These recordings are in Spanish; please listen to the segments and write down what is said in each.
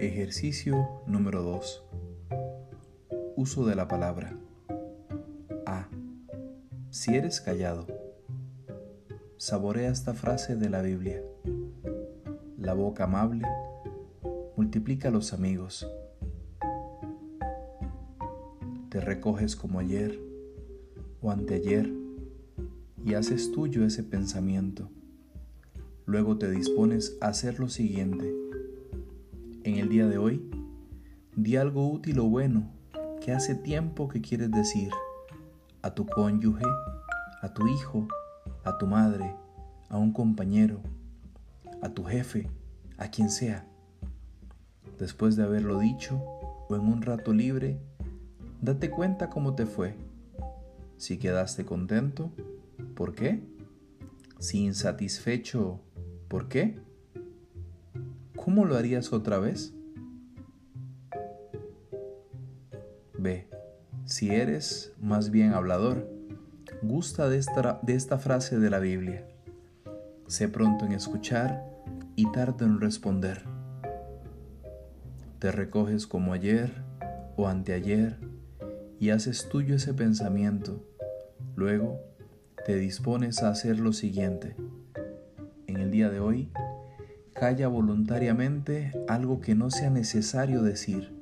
Ejercicio número 2. Uso de la palabra. A. Si eres callado. Saborea esta frase de la Biblia. La boca amable multiplica los amigos. Te recoges como ayer o anteayer y haces tuyo ese pensamiento. Luego te dispones a hacer lo siguiente en el día de hoy, di algo útil o bueno que hace tiempo que quieres decir a tu cónyuge, a tu hijo, a tu madre, a un compañero, a tu jefe, a quien sea. Después de haberlo dicho o en un rato libre, date cuenta cómo te fue. Si quedaste contento, ¿por qué? Si insatisfecho, ¿por qué? ¿Cómo lo harías otra vez? B. Si eres más bien hablador, gusta de esta, de esta frase de la Biblia. Sé pronto en escuchar y tarde en responder. Te recoges como ayer o anteayer y haces tuyo ese pensamiento. Luego te dispones a hacer lo siguiente. En el día de hoy, Calla voluntariamente algo que no sea necesario decir.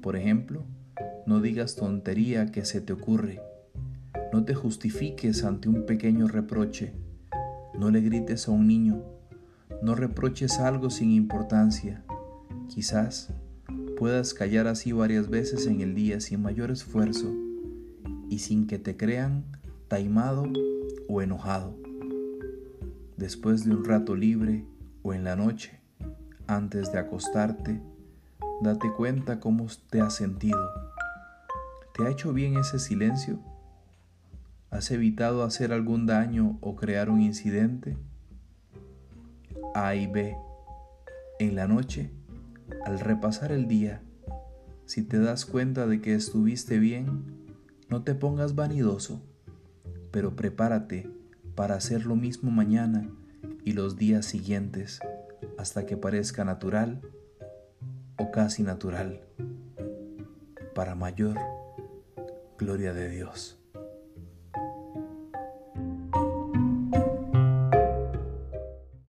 Por ejemplo, no digas tontería que se te ocurre. No te justifiques ante un pequeño reproche. No le grites a un niño. No reproches algo sin importancia. Quizás puedas callar así varias veces en el día sin mayor esfuerzo y sin que te crean taimado o enojado. Después de un rato libre, o en la noche, antes de acostarte, date cuenta cómo te has sentido. ¿Te ha hecho bien ese silencio? ¿Has evitado hacer algún daño o crear un incidente? A y B. En la noche, al repasar el día, si te das cuenta de que estuviste bien, no te pongas vanidoso, pero prepárate para hacer lo mismo mañana y los días siguientes hasta que parezca natural o casi natural para mayor gloria de Dios.